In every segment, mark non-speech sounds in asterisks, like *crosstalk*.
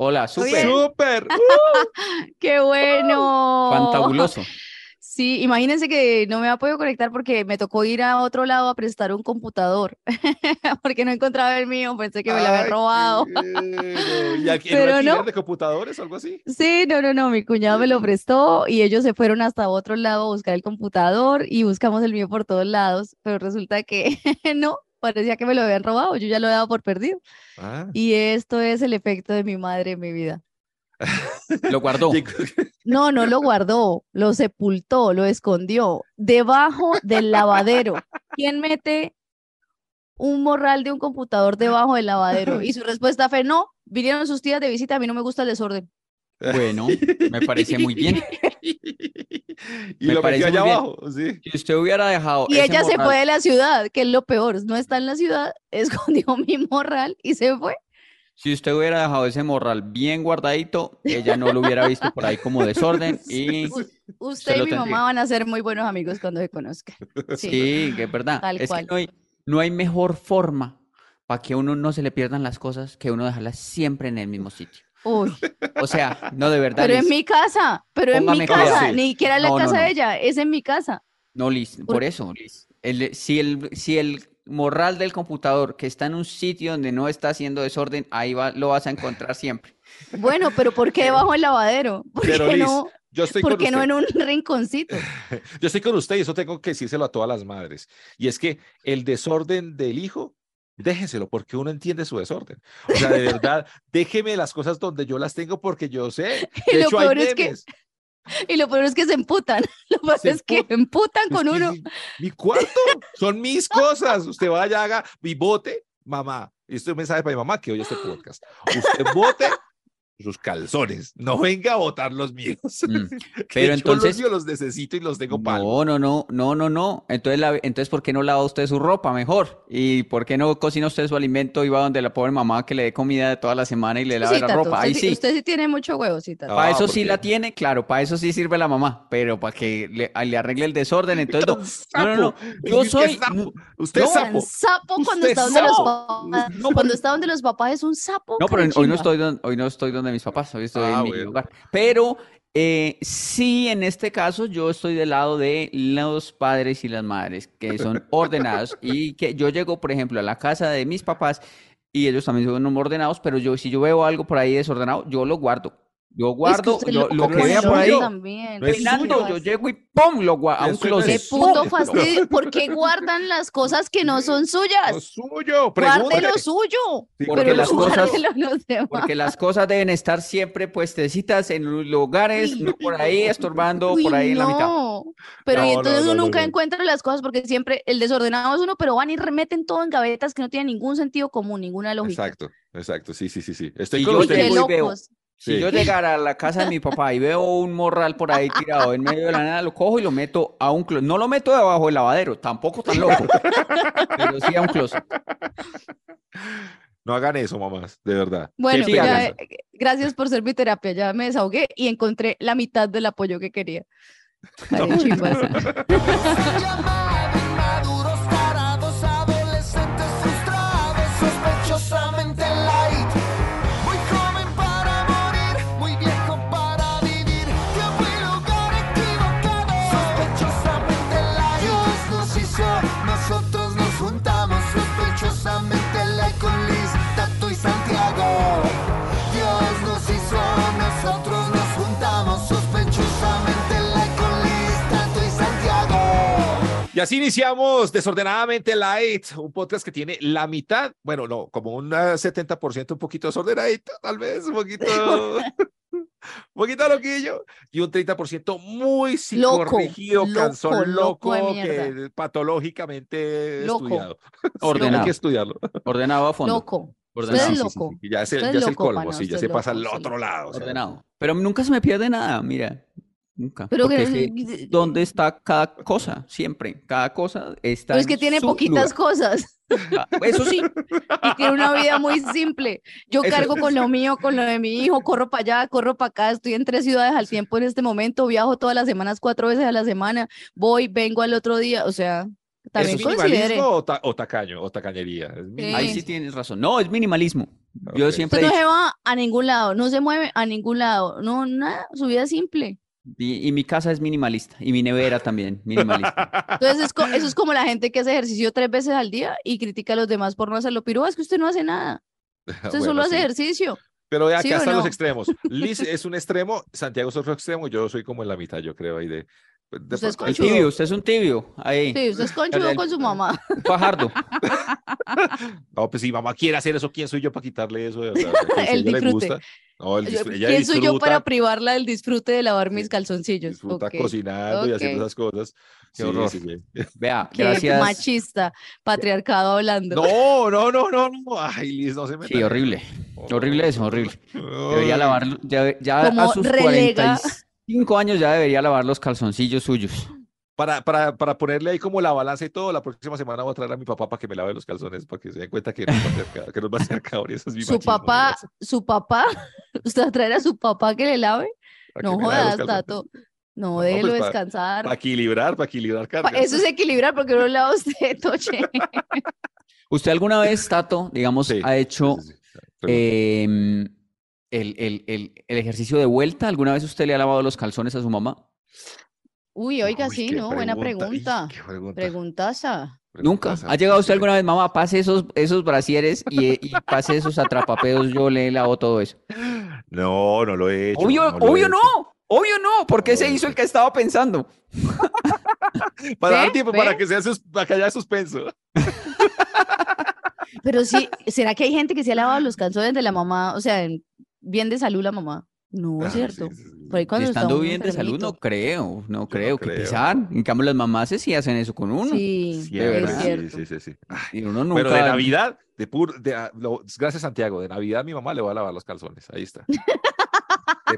Hola, súper. ¡Súper! *laughs* ¡Qué *laughs* bueno! Fantabuloso. *laughs* Sí, imagínense que no me ha podido conectar porque me tocó ir a otro lado a prestar un computador porque no encontraba el mío, pensé que me lo había robado. ¿Y aquí en Pero no. de computadores o algo así? Sí, no, no, no, mi cuñado me lo prestó y ellos se fueron hasta otro lado a buscar el computador y buscamos el mío por todos lados, pero resulta que no, parecía que me lo habían robado, yo ya lo he dado por perdido. Ah. Y esto es el efecto de mi madre en mi vida. *laughs* Lo guardó. *laughs* No, no lo guardó, lo sepultó, lo escondió debajo del lavadero. ¿Quién mete un morral de un computador debajo del lavadero? Y su respuesta fue no, vinieron sus tías de visita, a mí no me gusta el desorden. *laughs* Bueno, me parece muy bien. *laughs* y Me lo metió allá abajo, sí. Si usted hubiera dejado Y ella se fue de la ciudad, que es lo peor, no está en la ciudad, *laughs* escondió mi morral y se fue. si usted hubiera dejado ese morral bien guardadito, ella no lo hubiera visto por ahí como desorden *laughs* y U- Usted y mi tendría. mamá van a ser muy buenos amigos cuando se conozcan. Sí. sí, que es verdad. Tal Es que no hay, no hay mejor forma para que uno no se le pierdan las cosas que uno dejarlas siempre en el mismo sitio. Uy, O sea, no de verdad. pero en mi casa, pero en mi cuidado. casa, Sí. ni siquiera en la No, casa no. de ella, es en mi casa. No, Liz, Por- por eso, Liz. El- si el, si el morral del computador que está en un sitio donde no está haciendo desorden, ahí va, lo vas a encontrar siempre. Bueno, pero ¿por qué debajo del lavadero? *laughs* ¿Por Pero qué Liz, no, yo estoy por con qué no en un rinconcito? *laughs* Yo estoy con usted y eso tengo que decírselo a todas las madres. Y es que el desorden del hijo, déjenselo porque uno entiende su desorden. O sea, de verdad, *laughs* déjeme las cosas donde yo las tengo porque yo sé. Y De lo hecho, hay peor es que. Y lo peor es que se emputan. *laughs* Lo Se es que emputan. emputan Es con que uno. Mi, mi cuarto son mis cosas. Usted vaya, haga mi bote, mamá. Y esto es un mensaje para mi mamá que oye este podcast. Usted bote sus calzones. No venga a botar los míos. Mm. *laughs* Pero yo entonces- los míos los necesito y los tengo para. No, no, no, no, no, no. Entonces, la- entonces, ¿por qué no lava usted su ropa mejor? ¿Y por qué no cocina usted su alimento y va donde la pobre mamá que le dé comida de toda la semana y le lave Sí, la Tato, ropa? usted, Ahí sí- sí. usted sí tiene mucho huevo, sí, Tato. Ah, Para eso sí la tiene, claro, para eso sí sirve la mamá, pero para que le, arregle el desorden, entonces no. *laughs* No, no. Yo soy. sapo. Usted no, es sapo. sapo cuando Usted está es donde los papás. No, cuando está donde los papás es un sapo. No, pero hoy no estoy donde, hoy no estoy donde mis papás, hoy estoy Ah, en mi hogar. Pero eh, sí, en este caso, yo estoy del lado de los padres y las madres que son *laughs* ordenados y que yo llego, por ejemplo, a la casa de mis papás y ellos también son ordenados, pero yo si yo veo algo por ahí desordenado, yo lo guardo. Yo Es que guardo lo, lo que vea por ahí. odio también. No es suyo. yo llego y ¡pum! lo guardo a un closet. Qué puto fastidio. ¿Por qué guardan las cosas que no son Lo suyas? suyo. Guarde lo suyo. Sí, Porque pero las cosas- los demás. Porque las cosas deben estar siempre puestecitas en lu- lugares, no por ahí estorbando, Uy, por ahí en la mitad. no. Pero y No, no, entonces no, uno no, nunca no. encuentra las cosas porque siempre el desordenado es uno, pero van y remeten todo en gavetas que no tienen ningún sentido común, ninguna lógica. Exacto, exacto. Sí, sí, sí, sí. Estoy Y con yo usted. Qué llego y veo- Si Sí. yo llegara a la casa de mi papá y veo un morral por ahí tirado en medio de la nada, lo cojo y lo meto a un closet. No lo meto debajo del lavadero, tampoco tan loco, pero sí a un closet. No hagan eso, mamás, de verdad. Bueno, Sí, ya, eh, gracias por ser mi terapia. Ya me desahogué y encontré la mitad del apoyo que quería. *laughs* *laughs* Y así iniciamos Desordenadamente Light, un podcast que tiene la mitad, bueno, no, como un 70% un poquito desordenadito, tal vez, un poquito, *laughs* un poquito loquillo, y un 30% muy Loco, psicorrigido, loco, cansón, loco loco, que patológicamente Loco. estudiado. Ordenado. hay que estudiarlo. Ordenado a fondo. Loco. Ordenado. Usted es Sí, sí, sí, loco. sí, Ya es el, Usted es ya es el loco, colmo, pana, sí, ya se pasa al otro lado. o sea, Ordenado. Pero nunca se me pierde nada, mira. Nunca. Pero Porque que- sé dónde está cada cosa, siempre. Cada cosa está Pero es en que tiene su poquitas lugar. cosas Ah, Eso sí. y tiene una vida muy simple. Yo Eso cargo es. con lo mío, con lo de mi hijo, corro para allá, corro para acá, estoy en tres ciudades al tiempo en este momento, viajo todas las semanas, cuatro veces a la semana, voy, vengo al otro día, o sea, ¿Es también considere. minimalismo o, ta- o tacaño o tacañería? Es Sí. Ahí sí tienes razón. No, es minimalismo. Yo siempre Usted no se va a ningún lado, no se mueve a ningún lado, no, nada, su vida es simple. Y, y mi casa es minimalista. Y mi nevera también, minimalista. Entonces, es eso es como la gente que hace ejercicio tres veces al día y critica a los demás por no hacerlo. Pero es que usted no hace nada, *laughs* usted Bueno, solo hace sí. ejercicio. Pero vea ¿Sí que hasta los no? extremos. Liz es un extremo, Santiago es otro extremo, yo soy como en la mitad, yo creo, ahí de... de Usted es pronto- El Conchudo. tibio, usted es un tibio. Ahí. Sí, usted es conchudo el- con su mamá. Un fajardo. *laughs* No, pues si mamá quiere hacer eso, ¿quién soy yo para quitarle eso? de verdad? Si *laughs* El le disfrute. gusta, no, el ella ¿Quién soy yo para disfruta, privarla del disfrute de lavar mis calzoncillos? disfruta Ok. cocinando y haciendo esas cosas. Qué Sí, horror. sí, sí. *laughs* Vea, Qué gracias. machista, patriarcado hablando. No, no, no, no, no. Ay, Liz, no se me Sí, horrible. Horrible eso, horrible. Debería lavar, ya, ya Como a sus relega- 45 años ya debería lavar los calzoncillos suyos. Para, para, para ponerle ahí como la balanza y todo, la próxima semana voy a traer a mi papá para que me lave los calzones, para que se den cuenta que no va a ser, que no va a. Eso es mi Su machismo, papá, ¿verdad? su papá, *laughs* ¿usted va a traer a su papá que le lave? Para No jodas. Tato. No, No, déjelo pues, descansar. Para equilibrar, para equilibrar cargas. Eso es equilibrar porque no lava usted, Toche. *laughs* ¿Usted alguna vez, Tato, digamos, Sí, ha hecho sí, sí, sí. El, el- el- el ejercicio de vuelta? ¿Alguna vez usted le ha lavado los calzones a su mamá? Uy, oiga, Uy, sí, ¿no? Buena pregunta. Preguntaza. Nunca. ¿Ha llegado usted alguna vez, mamá, pase esos, esos brasieres y, y pase esos atrapapedos, yo le lavo todo eso? No, no lo he hecho. Obvio, no he obvio hecho. no, obvio no, porque No se hizo el que estaba pensando. *laughs* Para dar ¿Ve? tiempo, para que, sea sus, para que haya suspenso. Pero sí, ¿será que hay gente que se ha lavado los calzones de la mamá? O sea, en- bien de salud la mamá. No, Ah, es sí, cierto. sí, sí. Por ahí cuando está Estando bien de salud, no creo, no creo que creo. pesar. En cambio, las mamás sí hacen eso con uno. Sí, Siempre, verdad. es sí, cierto. sí, sí, sí. Ay, Y uno nunca. Pero de Navidad, de pur, de, ah, lo- gracias Santiago, de Navidad mi mamá le va a lavar los calzones. Ahí está. De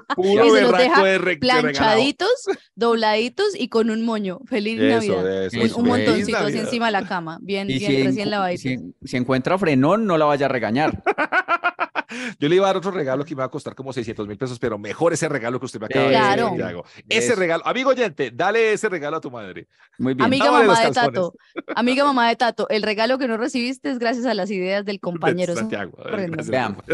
*laughs* puro Y se los deja de, re- de. Planchaditos, dobladitos y con un moño. Feliz Eso, Navidad. eso, Un- eso. Un, Feliz montoncito así encima de la cama. Bien, Y bien, si, recién encu- lavadito. si, si encuentra frenón, no la vaya a regañar. *laughs* Yo le iba a dar otro regalo que me va a costar como 600 mil pesos, pero mejor ese regalo que usted me acaba de decir. Santiago. Ese regalo, amigo oyente, dale ese regalo a tu madre. Muy bien. Amiga mamá de. Tato, amiga mamá de Tato, el regalo que no recibiste es gracias a las ideas del De *laughs* compañero. Eso- Santiago. Vean. *laughs*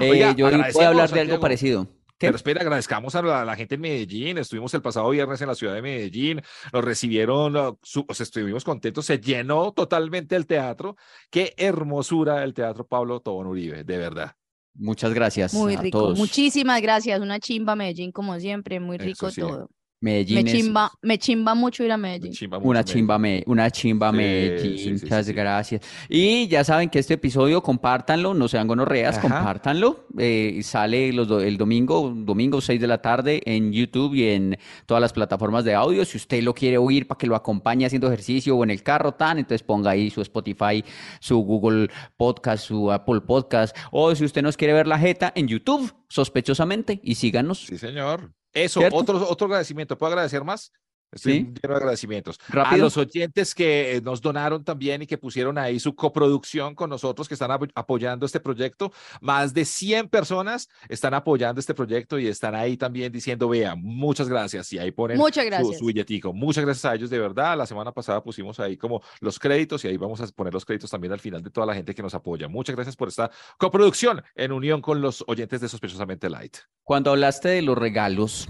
Eh, Oiga, yo voy a agradecemos, hablar de algo Santiago. parecido. ¿Qué? Pero espera, agradezcamos a la, a la gente en Medellín. Estuvimos el pasado viernes en la ciudad de Medellín. Nos recibieron, uh, su- o sea, estuvimos contentos. Se llenó totalmente el teatro. Qué hermosura el teatro Pablo Tobón Uribe, de verdad. Muchas gracias Muy a rico. todos. Muchísimas gracias. Una chimba Medellín, como siempre. Muy rico sí. todo. Medellín Me es chimba, me chimba mucho ir a Medellín. Chimba una Medellín. chimba, me, una chimba Sí, Medellín. sí, sí, Muchas sí, sí. gracias. Y ya saben que este episodio, compártanlo, no sean gonorreas, Ajá. compártanlo. Eh, sale los do- el domingo, domingo 6 de la tarde en YouTube y en todas las plataformas de audio. Si usted lo quiere oír para que lo acompañe haciendo ejercicio o en el carro, tan, entonces ponga ahí su Spotify, su Google Podcast, su Apple Podcast. O si usted nos quiere ver la jeta en YouTube, sospechosamente, y síganos. Sí, señor. Eso, ¿Cierto? otro, otro agradecimiento. ¿Puedo agradecer más? Estoy Sí. lleno de agradecimientos. A Rápido. los oyentes que eh, nos donaron también y que pusieron ahí su coproducción con nosotros, que están apo- apoyando este proyecto. Más de 100 personas están apoyando este proyecto y están ahí también diciendo, vea, muchas gracias. Y ahí ponen su- su, billetico. Muchas gracias a ellos, de verdad. La semana pasada pusimos ahí como los créditos y ahí vamos a poner los créditos también al final de toda la gente que nos apoya. Muchas gracias por esta coproducción en unión con los oyentes de Sospechosamente Light. Cuando hablaste de los regalos,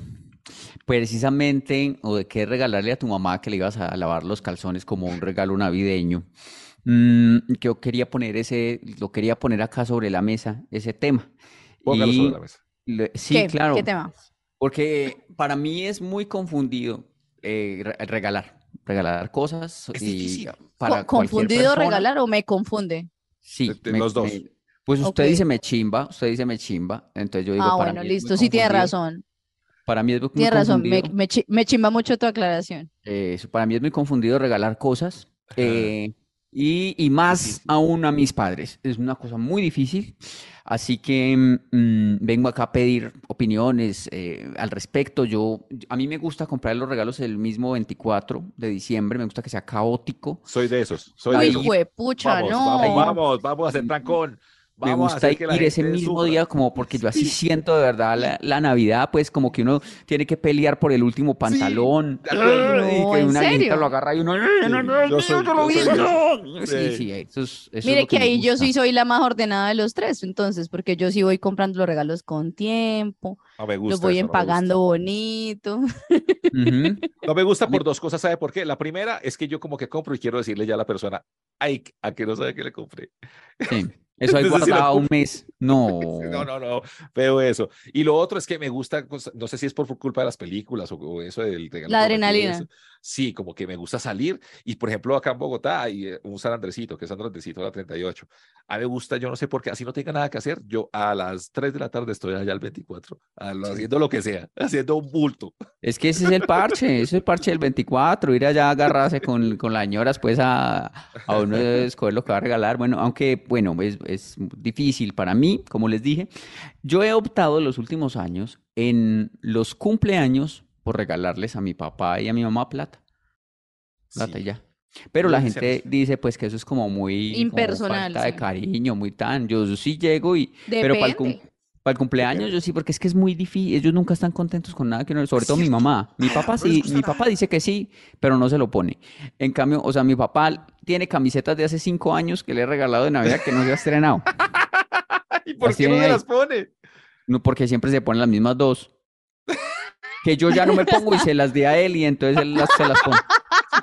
precisamente, o de qué regalarle a tu mamá que le ibas a lavar los calzones como un regalo navideño, mm, yo quería poner ese, lo quería poner acá sobre la mesa, ese tema. Póngalo Y sobre la mesa. le- sí, ¿Qué? claro, ¿Qué tema? porque para mí es muy confundido eh, re- regalar. regalar cosas Es y para ¿Confundido persona. regalar o me confunde? Sí, De- de me- los dos. me- pues usted dice me chimba, usted dice me chimba, entonces yo digo Ah, para bueno, mí listo, sí tiene razón. Para mí es muy Tiene razón, me, confundido, me, chi- me chimba mucho tu aclaración. eso, para mí es muy confundido regalar cosas eh, y, y más Difícil. aún a mis padres. Es una cosa muy difícil, así que mm, vengo acá a pedir opiniones eh, al respecto. Yo, a mí me gusta comprar los regalos el mismo 24 de diciembre, me gusta que sea caótico. Soy de esos, soy de Ahí- esos. Pucha, Vamos, no. vamos, vamos, vamos a hacer trancón. Me Vamos gusta ir ese mismo sufra. día como porque yo así siento de verdad la, la Navidad, pues como que uno tiene que pelear por el último pantalón y que ¿en una lo agarra y uno. Sí, Sí. eso es, eso es Mire lo que ahí yo sí soy la más ordenada de los tres, entonces, porque yo sí voy comprando los regalos con tiempo, No me los gusta voy eso, no me gusta. empagando bonito. No me gusta por dos cosas, ¿sabe por qué? La primera es que yo como que compro y quiero decirle ya a la persona, ay, a que no sabe que le compré. Sí. *laughs* Eso ahí guardado un *laughs* mes. *laughs* No. No, no, no, veo eso. Y lo otro es que me gusta, no sé si es por culpa de las películas o, o eso del regalo La adrenalina. Sí, como que me gusta salir. Y por ejemplo, acá en Bogotá hay eh, un San Andresito, que es San Andresito la 38. A mí me gusta, yo no sé por qué, así no tenga nada que hacer. Yo a las 3 de la tarde estoy allá al 24, a lo- haciendo lo que sea, *laughs* haciendo un bulto. Es que ese es el parche, ese es el parche del 24, ir allá a agarrarse con, con las señoras, pues a, a uno *laughs* escoger lo que va a regalar. Bueno, aunque, bueno, es, es difícil para mí, como les dije. Yo he optado los últimos años en los cumpleaños por regalarles a mi papá y a mi mamá plata, plata y ya. Pero la gente dice pues que eso es como muy como Impersonal, falta de cariño, muy tan. Yo, yo sí llego y, pero para el, cum- Depende. para el cumpleaños yo sí, porque es que es muy difícil. Ellos nunca están contentos con nada que uno, sobre todo mi mamá. Mi papá no sí, mi papá dice que sí, pero no se lo pone. En cambio, o sea, mi papá tiene camisetas de hace cinco años que le he regalado de Navidad que no se ha estrenado. *laughs* ¿Y por qué no ahí. las pone? No, porque siempre se ponen las mismas dos. Que yo ya no me pongo y se las di a él y entonces él las, se las pone.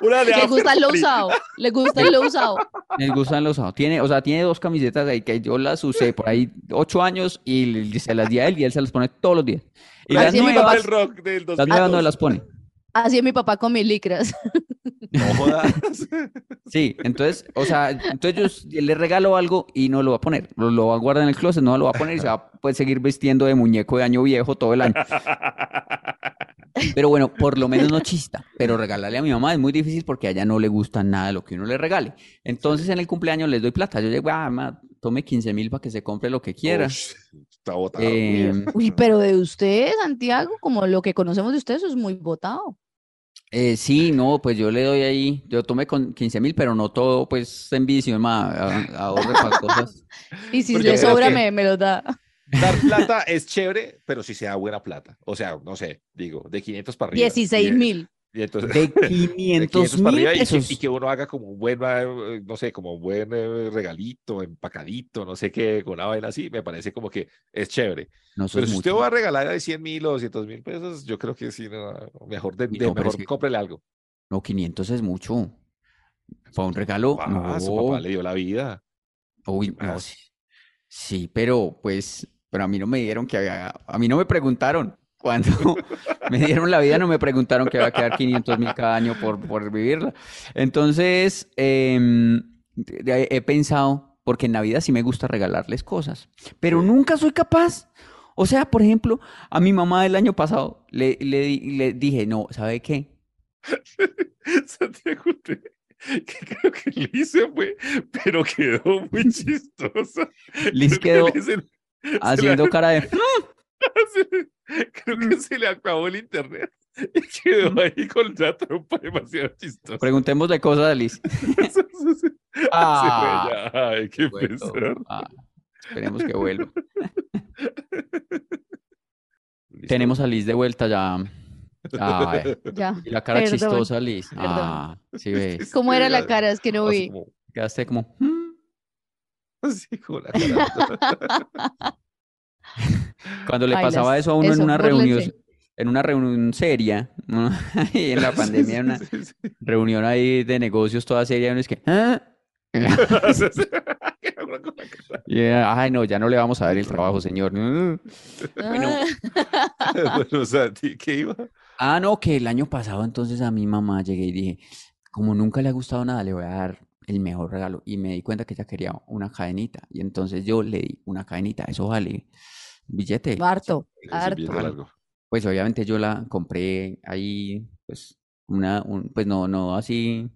Una de Le gusta lo usado, le gusta lo usado. Les gustan los usados. Tiene, o sea, tiene dos camisetas ahí que yo las usé por ahí ocho años y se las di a él y él se las pone todos los días. Y La las nuevas, del rock del las nuevas no 2002. las pone. Así es mi papá con mis licras. No jodas. Sí, entonces, o sea, entonces yo le regalo algo y no lo va a poner. Lo, lo va a guardar en el closet, no lo va a poner y se va a poder seguir vistiendo de muñeco de año viejo todo el año. Pero bueno, por lo menos no chista. Pero regalarle a mi mamá es muy difícil porque a ella no le gusta nada de lo que uno le regale. Entonces en el cumpleaños les doy plata. Yo llego, ah, ma, tome 15 mil para que se compre lo que quiera. Ush, está botado. Eh, Uy, pero de usted, Santiago, como lo que conocemos de usted, eso es muy votado. Eh, sí, no, pues yo le doy ahí, yo tomé con 15 mil, pero no todo, pues en vicio, ma, a- ahorre para cosas. *laughs* Y si Porque le sobra, que- me, me lo da. Dar plata es chévere, pero si sea buena plata. O sea, no sé, digo, de 500 para arriba. 16 Y- mil. Y entonces, De *laughs* de 500 para mil arriba y que, y que uno haga como un buen, eh, no sé, como un buen eh, regalito, empacadito, no sé qué, con una vaina así, me parece como que es chévere. No, Pero es si usted va a regalar de 100 mil o 200 mil pesos, yo creo que sí, no, mejor, de, de no, mejor que- cómprele algo. No, 500 es mucho. Para un regalo, Ah, su papá le dio la vida. Uy, ¿Qué no. Sí, pero pues, pero a mí no me dieron que había, a mí no me preguntaron. Cuando *laughs* me dieron la vida, no me preguntaron que iba a quedar 500 mil cada año por, por vivirla. Entonces, em, he pensado, porque en Navidad sí me gusta regalarles cosas, pero nunca soy capaz. O sea, por ejemplo, a mi mamá del año pasado le, le, di- le dije, no, ¿sabe qué? *laughs* Santiago, te- que creo que Liz se fue, pero quedó muy *laughs* chistosa. Liz que quedó Liz Haciendo cara de... *laughs* creo que se le acabó el internet y quedó ahí con la trompa demasiado chistosa. Preguntémosle cosas *laughs* a Liz. Ah. Ay, qué Bueno, pesar. ah, esperemos que vuelva. *laughs* Tenemos a Liz de vuelta ya. Ay, Ya. y la cara Perdón, chistosa, Liz. Ah, sí ves. ¿Cómo era la cara? Es que no vi. Quedaste como. "Mm". Así como la cara. Cuando le Bailas. pasaba eso a uno en una reunión, en una reunión seria, ¿no? *laughs* Y en la pandemia, en una Sí, sí, sí. reunión ahí de negocios toda seria, uno es que. "Ah". Sí, sí. Con la cara. Y, eh, ay, no, ya no le vamos a dar el trabajo, señor. Ah, *laughs* Bueno, *laughs* Santi, ¿qué iba? Ah, no, que el año pasado entonces a mi mamá llegué y dije, como nunca le ha gustado nada, le voy a dar el mejor regalo. Y me di cuenta que ella quería una cadenita. Y entonces yo le di una cadenita. Eso vale billete. Harto, harto. Pues obviamente yo la compré ahí, pues, una, un- pues no, no así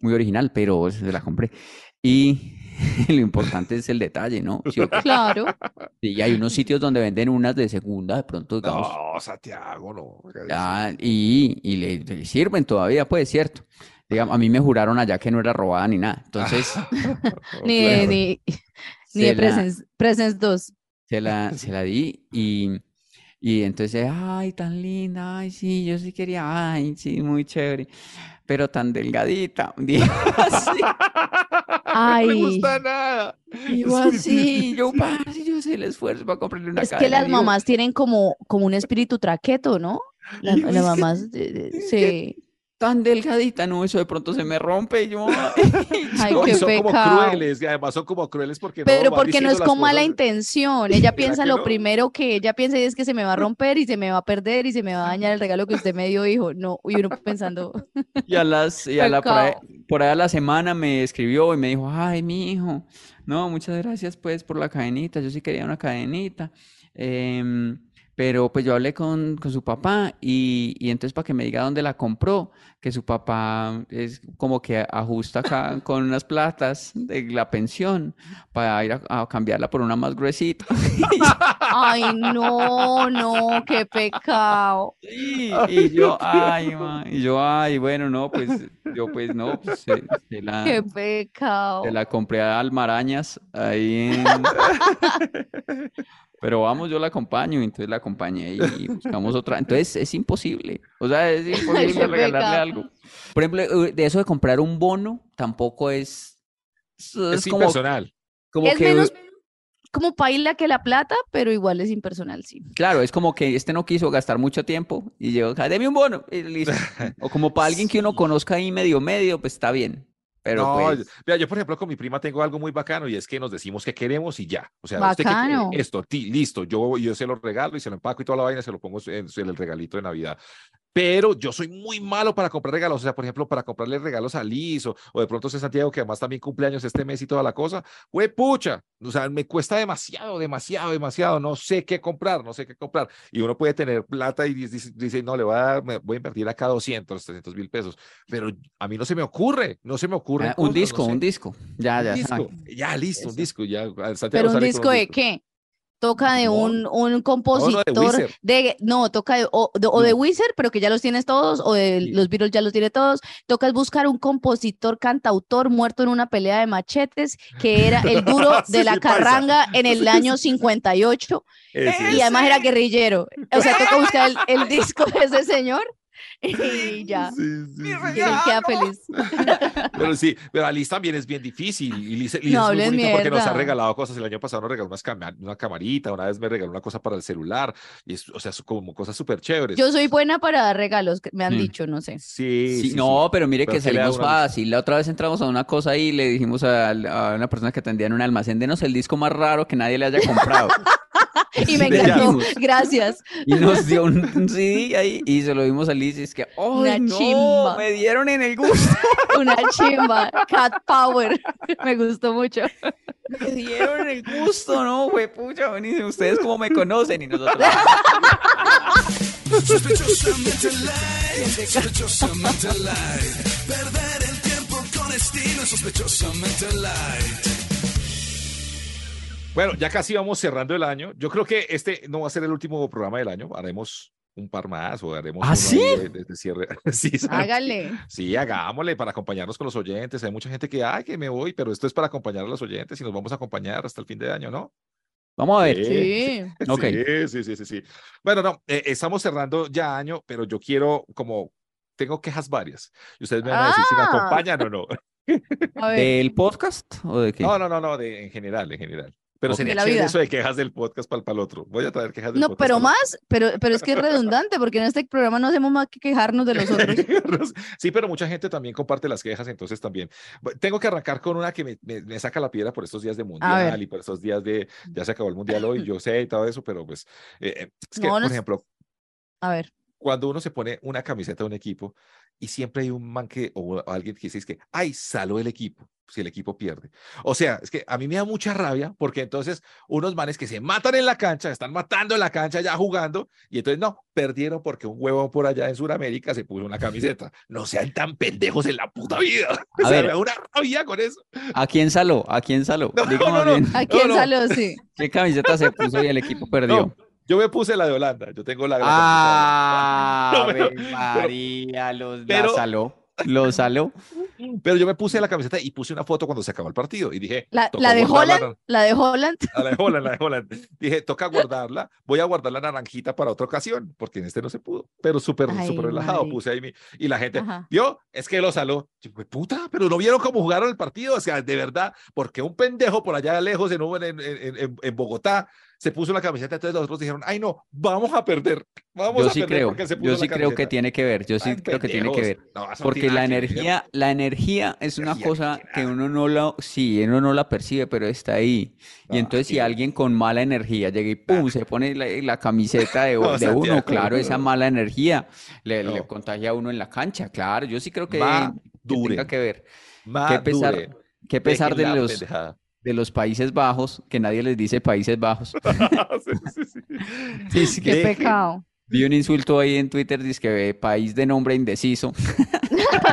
muy original, pero se la compré. Y *laughs* lo importante es el detalle, ¿no? Sí? Claro. Sí, hay unos sitios donde venden unas de segunda, de pronto, digamos, No, Santiago, no. Ah, y, y le, le sirven todavía, pues, cierto. Digamos, a mí me juraron allá que no era robada ni nada. Entonces, *laughs* *laughs* *laughs* Ni de, ni, ni de la, Presence, Presence 2. se la, se la di y, y entonces, ay, tan linda, ay, sí, yo sí quería, ay, sí, muy chévere, pero tan delgadita. Así, No me Ay. gusta nada. digo así, yo, parce, yo hice el esfuerzo para comprarle una Es que cadena. las digo, mamás tienen como, como un espíritu traqueto, ¿no? La- Las que- mamás, sí. Tan delgadita, no, eso de pronto se me rompe y yo, *laughs* Ay, No, y qué son como crueles, y además son como crueles porque no Pero van porque no es con mala intención. *laughs* Ella piensa lo no? primero que ella piensa es que se me va a romper y se me va a perder y se me va a dañar el regalo que usted me dio, hijo. No, y uno pensando, Y a las, y a la, por ahí, por ahí a la semana me escribió y me dijo, ay, mi hijo, no, muchas gracias pues por la cadenita, yo sí quería una cadenita, em, pero pues yo hablé con, con su papá y, y entonces para que me diga dónde la compró, que su papá es como que ajusta acá con unas platas de la pensión para ir a, a cambiarla por una más gruesita. *laughs* ay, no, *laughs* no, qué pecado. Y, y yo, ay, ma, y yo, ay, bueno, no, pues yo pues no, pues se, se la... Qué pecado. Se la compré a Almarañas ahí en... *laughs* Pero vamos, yo la acompaño, y entonces la acompañé y buscamos otra. Entonces es imposible. O sea, es *laughs* imposible regalarle algo. Por ejemplo, eh, de eso de comprar un bono, tampoco es... Es, Es como, impersonal. como Es que... menos como paila que la plata, pero igual es impersonal, sí. Claro, es como que este no quiso gastar mucho tiempo y llegó deme un bono, y listo. *laughs* O como para alguien que uno conozca ahí medio medio, pues está bien. Pero no, pues... mira, yo por ejemplo con mi prima tengo algo muy bacano y es que nos decimos que queremos y ya. O sea, usted esto, ti, listo, yo, yo se lo regalo y se lo empaco y toda la vaina, se lo pongo en, en el regalito de Navidad. Pero yo soy muy malo para comprar regalos. O sea, por ejemplo, para comprarle regalos a Liz o, o de pronto a Santiago, que además también cumpleaños este mes y toda la cosa. Güey, pucha. O sea, me cuesta demasiado, demasiado, demasiado. No sé qué comprar, no sé qué comprar. Y uno puede tener plata y dice, dice, no, le voy a dar, me voy a invertir acá 200, 300 mil pesos. Pero a mí no se me ocurre, no se me ocurre. ah, un disco, un disco. Ya, ya. Un disco. *laughs* Ya, listo, un disco. Ya, Santiago Pero un disco de qué? Toca de No, un, un compositor de, no, toca de, o, de, o de. Weezer, pero que ya los tienes todos, o de Sí. los Beatles ya los tiene todos. Toca es buscar un compositor, cantautor muerto en una pelea de machetes, que era el duro *laughs* Sí, de la sí, carranga en el año sí. 58, Ese y además era guerrillero. O sea, toca buscar el, el *laughs* disco de ese señor *laughs* y ya. Sí, sí, sí. Y él queda feliz. *laughs* Pero sí, pero a Liz también es bien difícil. Y Liz, Liz No es muy hables bonita porque nos ha regalado cosas. El año pasado nos regaló unas una camarita, una vez me regaló una cosa para el celular. Y es, o sea, como cosas súper chéveres. Yo soy buena para dar regalos, me han Mm. dicho, no sé. Sí, Sí, sí, no, sí. pero mire Pero que ¿qué le da salimos fácil. La otra vez entramos a una cosa ahí y le dijimos a, a una persona que atendía en un almacén, denos el disco más raro que nadie le haya comprado. *laughs* *laughs* Y me encantó. Gracias. Y nos dio un, *laughs* un CD ahí y se lo dimos a Liz y es que, ¡ay, Una no! chimba. Me dieron en el gusto. *laughs* Una chimba. Cat Power. Me gustó mucho. Me dieron en el gusto, ¿no? Fue pucha, buenísimo. Ustedes como me conocen y nosotros. Sospechosamente light, sospechosamente light. Perder el tiempo con estilo, sospechosamente light. Bueno, ya casi vamos cerrando el año. Yo creo que este no va a ser el último programa del año. Haremos un par más o haremos ¿Ah, sí? de, de- de cierre. *laughs* sí. Hágale. Sí, hagámosle para acompañarnos con los oyentes. Hay mucha gente que, ay, que me voy, pero esto es para acompañar a los oyentes y nos vamos a acompañar hasta el fin de año, ¿no? Vamos a ver. Sí. Sí, sí, sí, sí, sí. Bueno, no, eh, estamos cerrando ya año, pero yo quiero como, tengo quejas varias. Y ustedes me van a decir si me Ah. acompañan o no. ¿Del podcast o de qué? No, no, no, no, de, en general, en general. Pero Ok. sería la vida. eso de quejas del podcast para el otro. Voy a traer quejas del No, podcast. pero pa'l más, pero, pero es que es redundante, porque en este programa no hacemos más que quejarnos de los otros. *laughs* Sí, pero mucha gente también comparte las quejas, entonces también. Tengo que arrancar con una que me, me- me saca la piedra por estos días de mundial y por estos días de, ya se acabó el mundial hoy, *laughs* yo sé y todo eso, pero pues, eh, eh, es que, No, por no es- ejemplo, A ver. Cuando uno se pone una camiseta de un equipo y siempre hay un man que, o alguien que dice es que, ay, saló el equipo, si el equipo pierde. O sea, es que a mí me da mucha rabia porque entonces unos manes que se matan en la cancha, están matando en la cancha ya jugando, y entonces no, perdieron porque un huevo por allá en Sudamérica se puso una camiseta. No sean tan pendejos en la puta vida. *laughs* O A sea, ver. me da una rabia con eso. ¿A quién saló? ¿A quién saló? No, no, no. ¿A quién? Sí. ¿Qué camiseta se puso y el equipo perdió? Yo me puse la de Holanda, yo tengo la, la Ah, *laughs* No, pero- María, los la pero- saló. Lo saló. camiseta. Pero yo me puse la camiseta y puse una foto cuando se acabó el partido y dije, La, la de Holland, la de Holland. a la de Holland, la de Holland. Dije, toca guardarla, voy a guardar la naranjita para otra ocasión, porque en este no se pudo. Pero súper, súper relajado marica. puse ahí mi, y la gente, Ajá. vio, es que lo saló. Yo, "Güey, puta, pero no vieron cómo jugaron el partido, o sea, de verdad, porque un pendejo por allá lejos en, en, en- en Bogotá se puso la camiseta, entonces los otros dijeron, ay no, vamos a perder, vamos Yo a sí perder creo, porque se puso yo la sí creo que camiseta". tiene que ver, yo sí Ay, creo que tiene que ver. pendejos. No, no Porque la energía, la energía es una Energía, cosa que uno no la, sí, uno no la percibe, pero está ahí. Y No, entonces si alguien con mala energía llega y pum, se pone la, la camiseta de, *laughs* No, de Santiago, uno, claro, esa no. mala energía le, le No. contagia a uno en la cancha, claro, yo sí creo que, que tenga que ver. Qué Maduren. pesar, qué pesar de la los, pendejada. De los Países Bajos, que nadie les dice Países Bajos. *laughs* Sí, sí, sí. *laughs* Sí, sí, Qué pecado. Vi un insulto ahí en Twitter, dice que país de nombre indeciso. *laughs*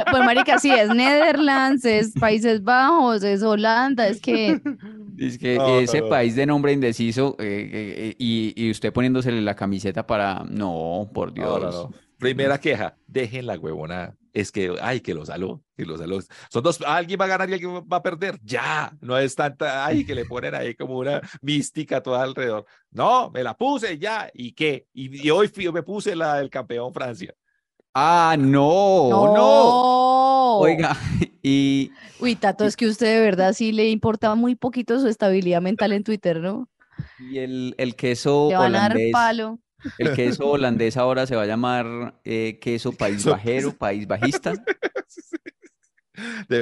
Pues, marica, sí, es Netherlands, es Países Bajos, es Holanda, es que Dice que No, ese no. país de nombre indeciso eh, eh, eh, y, y usted poniéndosele la camiseta para... No, por No, no, Dios. no. Primera queja, dejen la huevona. Es que, ay, que lo saló, que lo saló. Son dos, alguien va a ganar y alguien va a perder. Ya, no es tanta, ay, que le ponen ahí como una mística toda alrededor. No, me la puse ya, ¿y qué? Y, y hoy fui- me puse la del campeón Francia. Ah, no, no. no. Oiga, *laughs* y Uy, Tato, es que usted de verdad sí le importa muy poquito su estabilidad mental en Twitter, ¿no? y el, el queso Te van a dar palo. El queso holandés ahora se va a llamar eh, queso *laughs* país bajero, país bajista. *laughs*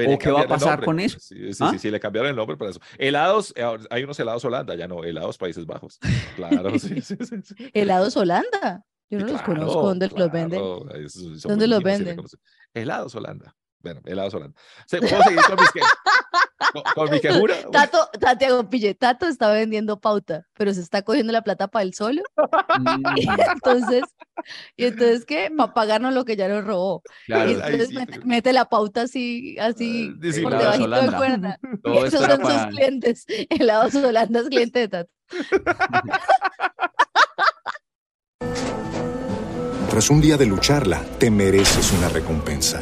¿O qué va a pasar con eso? Sí, sí, ¿Ah? sí, sí, le cambiaron el nombre para eso. Helados, eh, hay unos helados Holanda, ya no, helados Países Bajos. Claro, sí, sí, sí, sí. *laughs* Helados Holanda. Yo no los conozco. ¿Dónde los venden? ¿Dónde los venden? Helados Holanda. Bueno, helados Holanda. Se- ¿Puedo seguir con, mis que- *laughs* con, con mi quejura? Tato, Santiago Pille, Tato está vendiendo pauta, pero se está cogiendo la plata para él solo. *laughs* Mm, Entonces, ¿y entonces qué? Para *laughs* pagarnos lo que ya nos robó. claro, Y entonces sí, mete, pero- mete la pauta así, así, sí, por helados debajito de Holanda. cuerda. todo Esos son para... sus clientes. Helados Holanda es cliente de Tato. Tras un día de lucharla, te mereces una recompensa,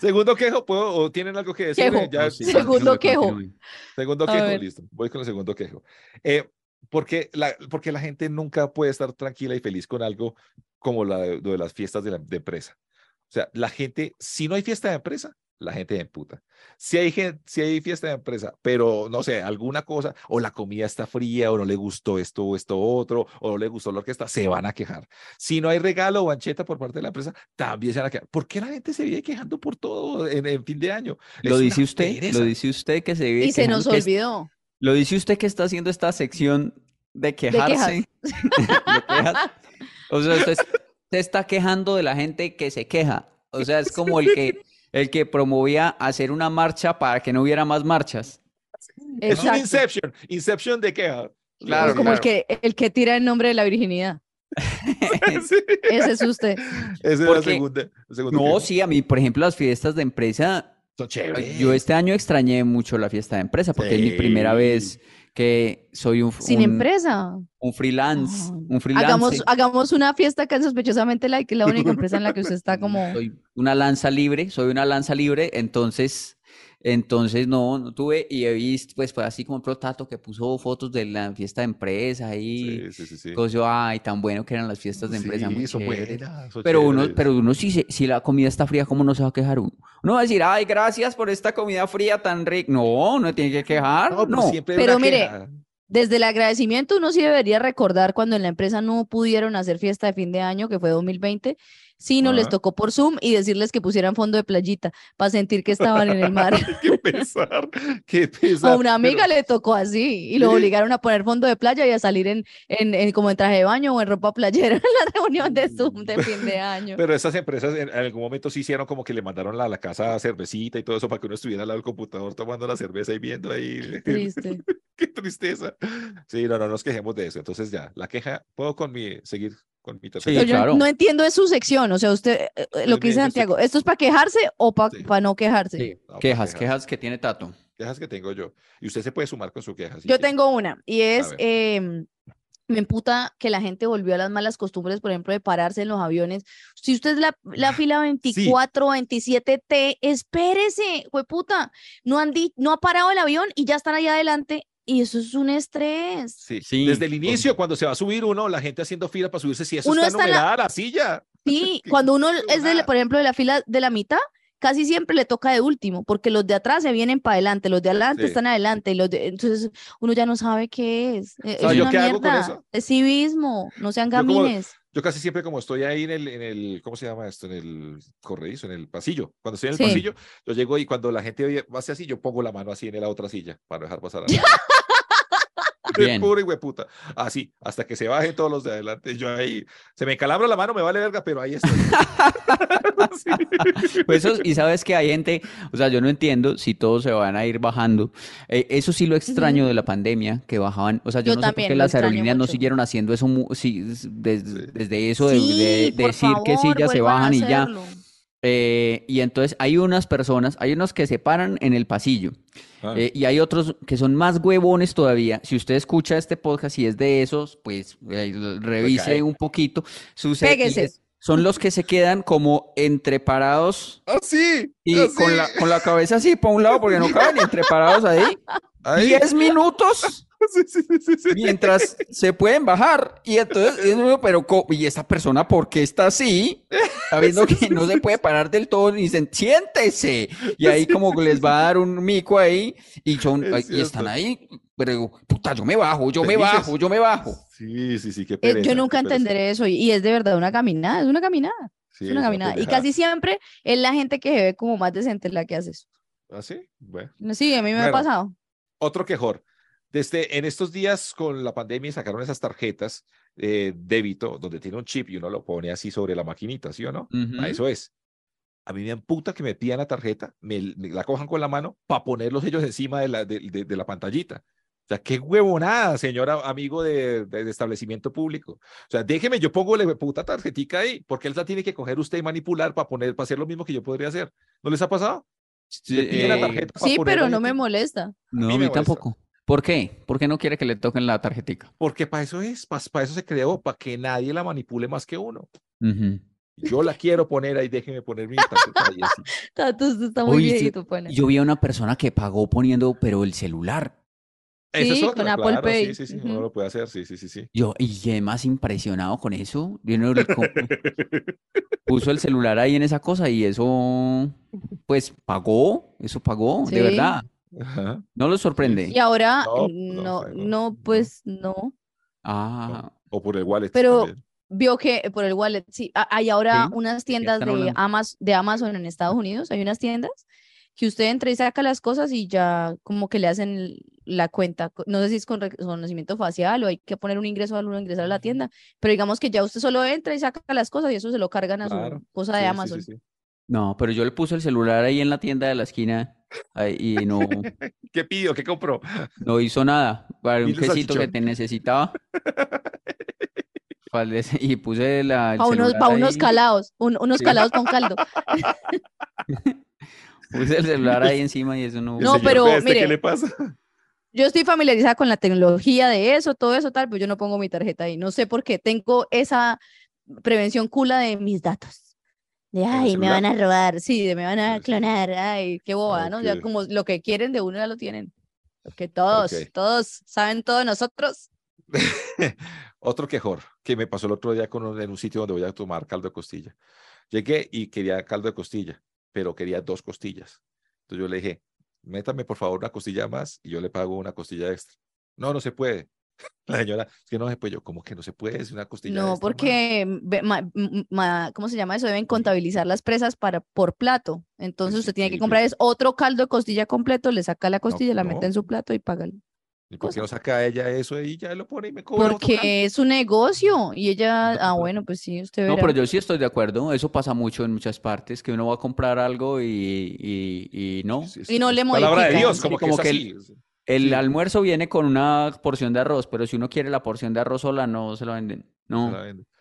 Segundo quejo, ¿puedo, o tienen algo que decir? Quejo. Ya, Sí, Segundo quejo. Segundo A quejo, ver. listo. Voy con el segundo quejo. Eh, porque, la, porque la gente nunca puede estar tranquila y feliz con algo como la de, lo de las fiestas de, la, de empresa. O sea, la gente, si no hay fiesta de empresa, la gente se emputa. Si hay, gen- si hay fiesta de empresa, pero no sé, alguna cosa, o la comida está fría, o no le gustó esto o esto otro, o no le gustó la orquesta, se van a quejar. Si no hay regalo o ancheta por parte de la empresa, también se van a quejar. ¿Por qué la gente se vive quejando por todo en, en fin de año? Lo Es dice usted, pereza. lo dice usted que se vive Y se nos es- olvidó. Lo dice usted que está haciendo esta sección de quejarse. *laughs* de quejas. O sea, usted se está quejando de la gente que se queja. O sea, es como el que, el que promovía hacer una marcha para que no hubiera más marchas. Es un. Inception, Inception de queja. Claro, como el que, el que tira el nombre de la virginidad. *laughs* Sí, Ese es usted. Esa es la segunda. el segundo No, sí, a mí, por ejemplo, las fiestas de empresa, yo este año extrañé mucho la fiesta de empresa porque es mi primera vez. Que soy un, Sin un- empresa. un freelance, Ay. un freelance. Hagamos, hagamos una fiesta acá en Sospechosamente que es la única *laughs* empresa en la que usted está como... Soy una lanza libre, soy una lanza libre, entonces Entonces, no, no tuve, y he visto, pues fue así como el Tato que puso fotos de la fiesta de empresa ahí. Sí, sí, sí, sí. Entonces yo, ay, tan bueno que eran las fiestas de empresa, muy son Pero uno, pero uno si, se- si la comida está fría, ¿cómo no se va a quejar uno? Uno va a decir, ay, gracias por esta comida fría tan rica. No, no tiene que quejar, No, pero siempre mire, queja. Desde el agradecimiento uno sí debería recordar cuando en la empresa no pudieron hacer fiesta de fin de año, que fue 2020, sino les Ajá. tocó por Zoom y decirles que pusieran fondo de playita para sentir que estaban en el mar. *laughs* Qué pesar, qué A pesar. una amiga pero- le tocó así y lo obligaron a poner fondo de playa y a salir en, en, en como en traje de baño o en ropa playera en la reunión de Zoom de fin de año. Pero esas empresas en, en algún momento sí hicieron como que le mandaron a la casa cervecita y todo eso para que uno estuviera al lado del computador tomando la cerveza y viendo ahí. Triste. *laughs* Qué tristeza. Sí, no, no nos quejemos de eso. Entonces ya, la queja, puedo con mi, seguir con mi Sí, Pero yo claro. no entiendo es su sección, o sea, usted, eh, eh, lo Muy que dice Santiago, ¿esto es para quejarse o para Sí. no quejarse? Sí, No, quejas, quejarse. quejas que tiene Tato. Quejas que tengo yo. Y usted se puede sumar con su queja. si Yo quiere. tengo una, y es, em, me emputa que la gente volvió a las malas costumbres, por ejemplo, de pararse en los aviones. Si usted es la, la fila *laughs* 24, 27T, espérese, puta, no han di- no ha parado el avión y ya están allá adelante, y eso es un estrés. Sí. Sí, Desde el inicio, cuando se va a subir uno, la gente haciendo fila para subirse, si eso Uno está está la- numerada la silla. Sí, cuando uno *laughs* es, de, la- por ejemplo, de la fila de la mitad, casi siempre le toca de último, porque los de atrás se vienen para adelante, los de adelante Sí. están adelante, y los de- entonces uno ya no sabe qué es. ¿Sabe es yo una qué hago con mierda, eso? Es civismo, no sean Yo como- gamines. Yo casi siempre como estoy ahí en el, en el, ¿cómo se llama esto? En el corredizo, en el pasillo. Cuando estoy en el Sí. pasillo, yo llego y cuando la gente hace así, yo pongo la mano así en la otra silla para no dejar pasar a *laughs* nadie. Bien. *laughs* pura hueputa. Así, hasta que se bajen todos los de adelante. Yo ahí, se me calabra la mano, me vale verga, pero ahí estoy. *laughs* Sí. Pues eso, y sabes que hay gente, o sea, yo no entiendo si todos se van a ir bajando. Eh, eso sí lo extraño de la pandemia, que bajaban, o sea, yo Yo no sé por qué las aerolíneas no siguieron haciendo eso sí, s- des- Sí. desde eso de, decir que sí, ya se bajan y ya. Eh, y entonces hay unas personas, hay unos que se paran en el pasillo Ah, eh, y hay otros que son más huevones todavía. Si usted escucha este podcast y es de esos, pues eh, revise un poquito. Sucede, y Péguese. es- son los que se quedan como entre parados Así. y así. con la, con la cabeza así para un lado porque no caben ni entre parados ahí. Ahí. 10 minutos *laughs* Sí, sí, sí, sí, sí. mientras se pueden bajar. Y entonces, pero, ¿y esta persona por qué está así? *laughs* Sabiendo que no se puede parar del todo y dicen, siéntese. Y ahí como les va a dar un mico ahí y son, Es y están ahí, pero digo, puta, yo me bajo, yo me Felices. bajo, yo me bajo. Sí, sí, sí, qué Eh, pereza, yo qué nunca pereza. entenderé eso y, y es de verdad una caminada, es una caminada, Sí, es una una caminada. Y casi siempre es la gente que se ve como más decente la que hace eso. ¿Ah, sí? Bueno. Sí, a mí me ha Bueno. pasado. Otro quejor. Desde en estos días con la pandemia sacaron esas tarjetas eh, débito donde tiene un chip y uno lo pone así sobre la maquinita, ¿sí o no? Ujú. A eso es. A mí me amputa que me pidan la tarjeta, me, me la cojan con la mano para ponerlos ellos encima de la, de, de- de la pantallita. O sea, qué huevonada, señora amigo de, de- de establecimiento público. O sea, déjeme, yo pongo la puta tarjetica ahí, porque él la tiene que coger usted y manipular para poner, para hacer lo mismo que yo podría hacer. ¿No les ha pasado? La Eh, Sí, pero no me molesta. no, mí a me mí molesta. tampoco. ¿Por qué? ¿Por qué no quiere que le toquen la tarjetica? Porque para eso es, para, eso se creó, para que nadie la manipule más que uno. Yo la quiero poner ahí, déjeme poner mi tarjeta ahí así. *laughs* Tato, usted está muy viejito, pone. Yo vi a una persona que pagó poniendo, pero el celular. Es Sí, otra, con Apple claro, Pay. Sí, sí, sí, Ujú. uno lo puede hacer, sí, sí, sí, sí. Yo, y quedé más impresionado con eso. Yo no le co- puso el celular ahí en esa cosa y eso, pues pagó, eso pagó, de Sí. verdad. Ajá. ¿No lo sorprende? Y ahora, No, eh, no pues no. Ah, O por el wallet. Pero- también. Vio que eh, por el wallet, sí, hay ahora Sí, unas tiendas de de Amazon en Estados Unidos, hay unas tiendas que usted entra y saca las cosas y ya como que le hacen la cuenta, no sé si es con reconocimiento facial o hay que poner un ingreso al uno ingresar a la tienda, pero digamos que ya usted solo entra y saca las cosas y eso se lo cargan a Claro, su cosa de sí, Amazon. sí, sí. no, pero yo le puse el celular ahí en la tienda de la esquina y no, *laughs* ¿Qué pidió? ¿Qué compró? no hizo nada. Para un quesito que te necesitaba. Y puse la, Para unos, celular pa' unos ahí, calados, un- unos Sí. calados con caldo. *laughs* puse el celular ahí *laughs* encima y eso no. No, pero Peste, mire, ¿Qué le pasa? Yo estoy familiarizada con la tecnología de eso, todo eso tal, pero yo no pongo mi tarjeta ahí. No sé por qué. Tengo esa prevención cula de mis datos. De, ay, me van a robar, sí, me van a clonar, ay, qué bobada, ¿no? Ya como lo que quieren de uno ya lo tienen. Que todos, Ok. todos saben todo de nosotros. *laughs* Otro quejor que me pasó el otro día con un- en un sitio donde voy a tomar caldo de costilla. Llegué y quería caldo de costilla, pero quería dos costillas. Entonces yo le dije, métame por favor una costilla más y yo le pago una costilla extra. No, no se puede. *laughs* La señora, es que no se puede. Yo, ¿cómo que no se puede? Es una costilla No, más". porque, mm, ma- m- ma- ¿cómo se llama eso? Deben contabilizar las presas para, por plato. Entonces usted tiene que sí, comprar es otro caldo de costilla completo, le saca la costilla, la mete no. en su plato y paga. el- ¿Y por qué no saca ella eso y ya lo pone y me cobra? Porque es un negocio y ella, ah, bueno, pues sí, usted No, verá. pero yo sí estoy de acuerdo. Eso pasa mucho en muchas partes, que uno va a comprar algo y, y, y no. Sí, Y no le Palabra de. Dios, Sí, como, como que, es así. El Sí. almuerzo viene con una porción de arroz, pero si uno quiere la porción de arroz sola, no se la venden. se la No,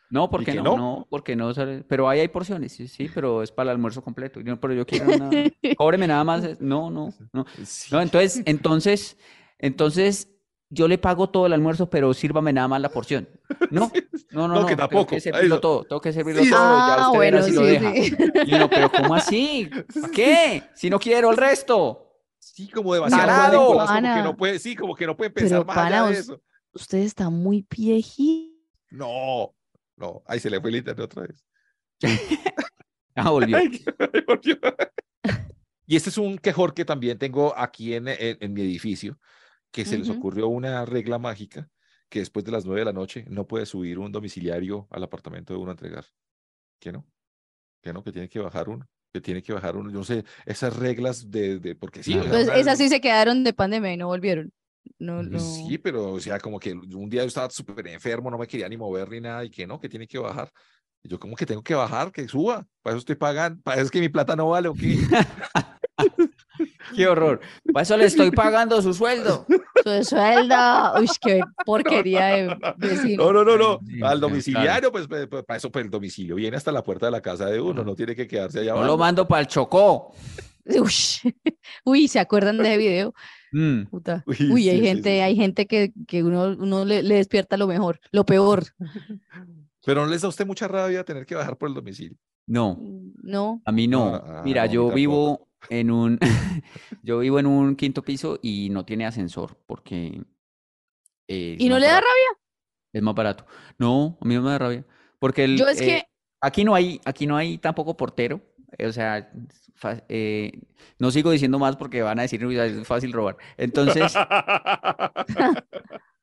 no, ¿por qué que no? no? No, porque no sale. Pero ahí hay porciones, sí, sí, pero es para el almuerzo completo. Y no, pero yo quiero una. *laughs* Cóbreme nada más. eh, No, no, no. Sí. No, entonces, entonces, entonces, yo le pago todo el almuerzo, pero sírvame nada más la porción. No, *laughs* no, no, No, no. que Tengo tampoco. que Ahí servirlo no. todo, tengo que servirlo Sí. todo. Ya Ah, usted verá bueno, lo sí, deja. sí. Y uno, pero ¿cómo así? ¿Para *laughs* qué? Si no quiero el resto. Sí, como demasiado Tarado. Nicolás, como que no puede, sí, como que no pueden pensar Pero más allá pana, de us- eso. Usted está muy viejito. No, no, ahí se le fue el internet otra vez. *laughs* Ah, volvió. *laughs* Ay, volvió. Y este es un quejor que también tengo aquí en, en- en mi edificio, que se les ocurrió una regla mágica que después de las nueve de la noche no puede subir un domiciliario al apartamento de uno a entregar. ¿Que no? Que no, que tiene que bajar uno, que tiene que bajar uno. Yo no sé, esas reglas de, de porque sí. Pues esas sí se quedaron de pandemia y no volvieron. No, no. Pues Sí, pero o sea, como que un día yo estaba súper enfermo, no me quería ni mover ni nada, y que no, que tiene que bajar. Y yo, como que tengo que bajar? Que suba. Para eso estoy pagando. Para eso es que mi plata no vale o qué. *laughs* *laughs* *laughs* Qué horror. Para eso le estoy pagando su sueldo. Su sueldo. Uy, qué porquería de vecino. No, no, no, no. Al domiciliario, pues, pues, pues, para eso, pues el domicilio viene hasta la puerta de la casa de uno, no tiene que quedarse allá No lo mando para el Chocó. *laughs* Uy, uy, ¿se acuerdan de ese video? Mm. Puta. Uy, Uy, sí, hay sí, gente, sí, hay gente que, que uno, uno le, le despierta lo mejor, lo peor. *laughs* Pero no les da a usted mucha rabia tener que bajar por el domicilio. No, No. a mí no. Ah, Mira, no, yo tampoco. vivo en un, *laughs* yo vivo en un quinto piso y no tiene ascensor porque eh, ¿Y no le da barato. rabia? Es más barato. No, a mí no me da rabia. Porque el, Yo es eh, que, aquí no hay, aquí no hay tampoco portero. eh, O sea, eh, no sigo diciendo más porque van a decir "Uy, es fácil robar. Entonces, *laughs*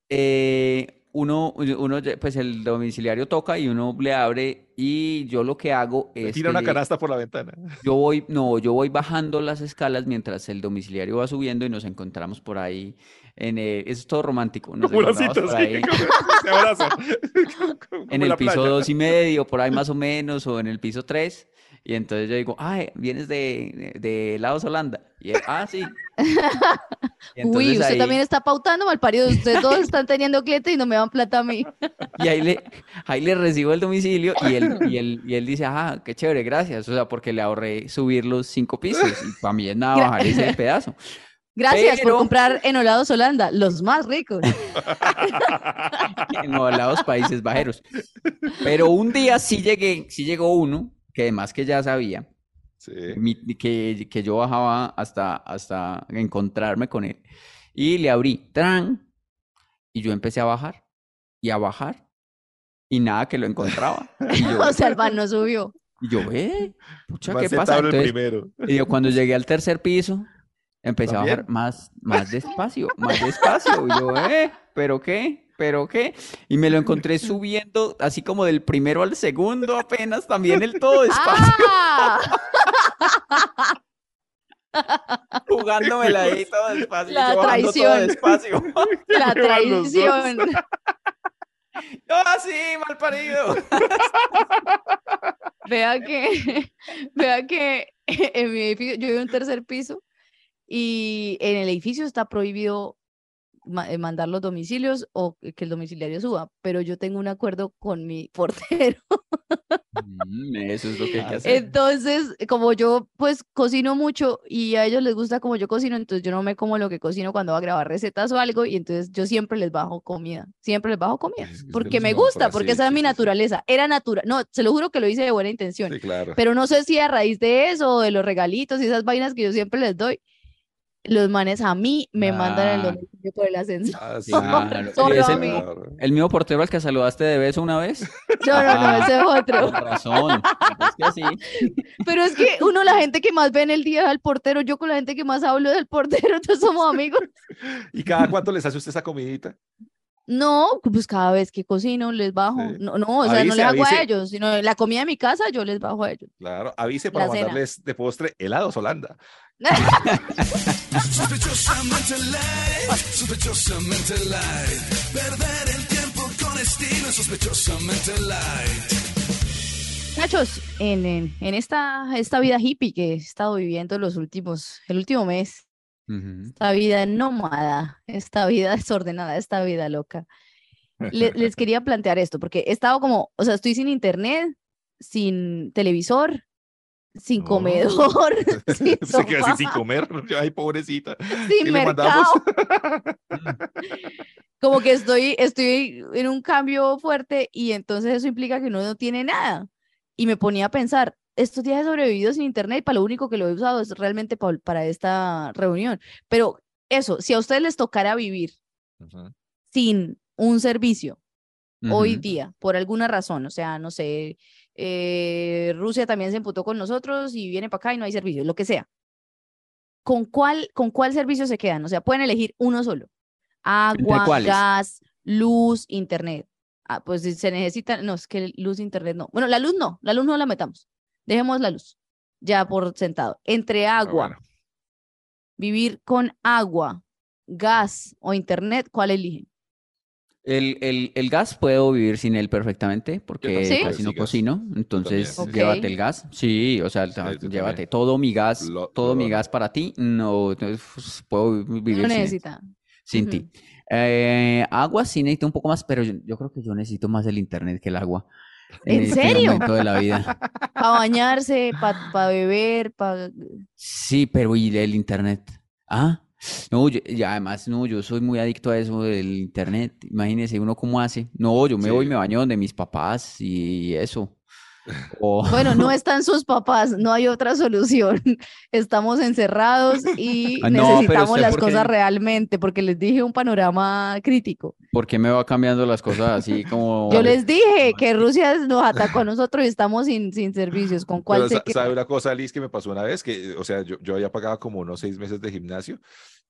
eh, uno, uno, pues el domiciliario toca y uno le abre y yo lo que hago Le es tira que una canasta por la ventana. yo voy, no, yo voy bajando las escalas mientras el domiciliario va subiendo y nos encontramos por ahí en eso es todo romántico, nos Como una encontramos cita, por sí, ahí se abrazan. *laughs* En el piso playa. dos y medio, por ahí más o menos, o en el piso tres. Y entonces yo digo, ay, vienes de, de, Laos Holanda. Y él, ah, sí. *laughs* Uy, usted ahí, también está pautando mal parido. Ustedes todos están teniendo clientes y no me dan plata a mí. *laughs* y ahí le, ahí le recibo el domicilio y él, y él, y él dice, ah, qué chévere, gracias. O sea, porque le ahorré subir los cinco pisos. Y para mí es nada bajar ese *laughs* pedazo. Gracias por Pero- comprar en Olados Holanda, los más ricos. en los Países Bajeros. Pero un día sí llegué, sí llegó uno, que además que ya sabía, Sí. mi- que, que yo bajaba hasta, hasta encontrarme con él. Y le abrí, ¡tran! Y yo empecé a bajar y a bajar y nada que lo encontraba. Y yo, *laughs* o sea, el van no subió. y yo, ¿eh? Pucha, Más ¿qué pasa? Entonces, primero. y yo cuando llegué al tercer piso, empecé a bajar más, más despacio, más despacio. Y yo, ¿eh? ¿Pero qué? ¿Pero qué? Y me lo encontré subiendo así como del primero al segundo apenas, también el todo despacio, *laughs* ¡Ah! *laughs* jugándomela ahí todo despacio, La yo bajando todo traición. despacio. *laughs* La traición. ¡Ah, sí, mal parido! Vea que, vea que en mi edificio, yo vivo en un tercer piso y en el edificio está prohibido mandar los domicilios o que el domiciliario suba, pero yo tengo un acuerdo con mi *laughs* portero Mm, Eso es lo que hay que Ah, hacer. Entonces, como yo pues cocino mucho y a ellos les gusta como yo cocino, entonces yo no me como lo que cocino cuando voy a grabar recetas o algo y entonces yo siempre les bajo comida, siempre les bajo comida, Es que porque me gusta, porque esa es mi sí, sí. naturaleza, era natural, no, se lo juro que lo hice de buena intención, Sí, claro. pero no sé si a raíz de eso o de los regalitos y esas vainas que yo siempre les doy, los manes a mí me mandan el Ah. domicilio por el ascensor. Ah, *laughs* sí, Claro. Solo Y ese a mí. mismo- El mismo portero al que saludaste de beso una vez. No, no, no, ese es *laughs* otro. Con razón. Es que así. Pero es que uno, la gente que más ve en el día es al portero, yo con la gente que más hablo es del portero, *laughs* entonces somos amigos. ¿Y cada cuánto les hace usted esa comidita? No, pues cada vez que cocino les bajo. Sí. No, no, o sea, no les hago a ellos, sino la comida de mi casa yo les bajo a ellos. Claro, avise para La cena. mandarles de postre helados Holanda. Sospechosamente light, sospechosamente light. Perder el tiempo con estilo, sospechosamente light. Muchachos, en, en, en esta, esta vida hippie que he estado viviendo los últimos, el último mes, Ujú. esta vida nómada, esta vida *laughs* desordenada, esta vida loca. le- les *laughs* quería plantear esto, porque he estado como, o sea, estoy sin internet, sin televisor, sin Oh. comedor, *laughs* sin Se queda así sin comer. Ay, pobrecita. sin mercado. Como que estoy, estoy en un cambio fuerte y entonces eso implica que uno no tiene nada. Y me ponía a pensar, estos días he sobrevivido sin internet y para lo único que lo he usado es realmente pa- para esta reunión. Pero eso, si a ustedes les tocara vivir Ujú. sin un servicio hoy Ujú. día, por alguna razón, o sea, no sé, eh, Rusia también se emputó con nosotros y viene para acá y no hay servicio, lo que sea. ¿Con cuál, ¿Con cuál servicio se quedan? O sea, pueden elegir uno solo. Agua, gas, luz, internet. Ah, pues se necesita, no, es que luz, internet no. Bueno, la luz no, la luz no la metamos. Dejemos la luz, ya por sentado. Entre Ah, agua, bueno. vivir con agua, gas o internet, ¿cuál eligen? El, el, el gas puedo vivir sin él perfectamente porque casi no Sí, gas. cocino. Entonces, también. llévate el gas. Sí, o sea, Sí, llévate también. todo mi gas, Lo- todo mi lo- gas para ti. No, entonces, pues, puedo vi- vivir No sin necesita. ti. Eh, agua sí necesito un poco más, pero yo, yo creo que yo necesito más el internet que el agua. ¿En serio? momento de la vida. *laughs* Para bañarse, para beber, para... Sí, pero ¿y el internet? Ah, no, yo- y además, no, yo soy muy adicto a eso del internet. Imagínese uno cómo hace. No, yo me voy y me baño donde mis papás y eso. O- *laughs* Bueno, no están sus papás, no hay otra solución. *laughs* Estamos encerrados y Ah, no, necesitamos las qué- cosas realmente, porque les dije un panorama crítico. ¿por qué me va cambiando las cosas así como... Yo les dije que Rusia nos atacó a nosotros y estamos sin, sin servicios. *laughs* ¿Con cuál Pero se sabe una cosa, Liz, que me pasó una vez, que, o sea, yo, yo había pagado como unos seis meses de gimnasio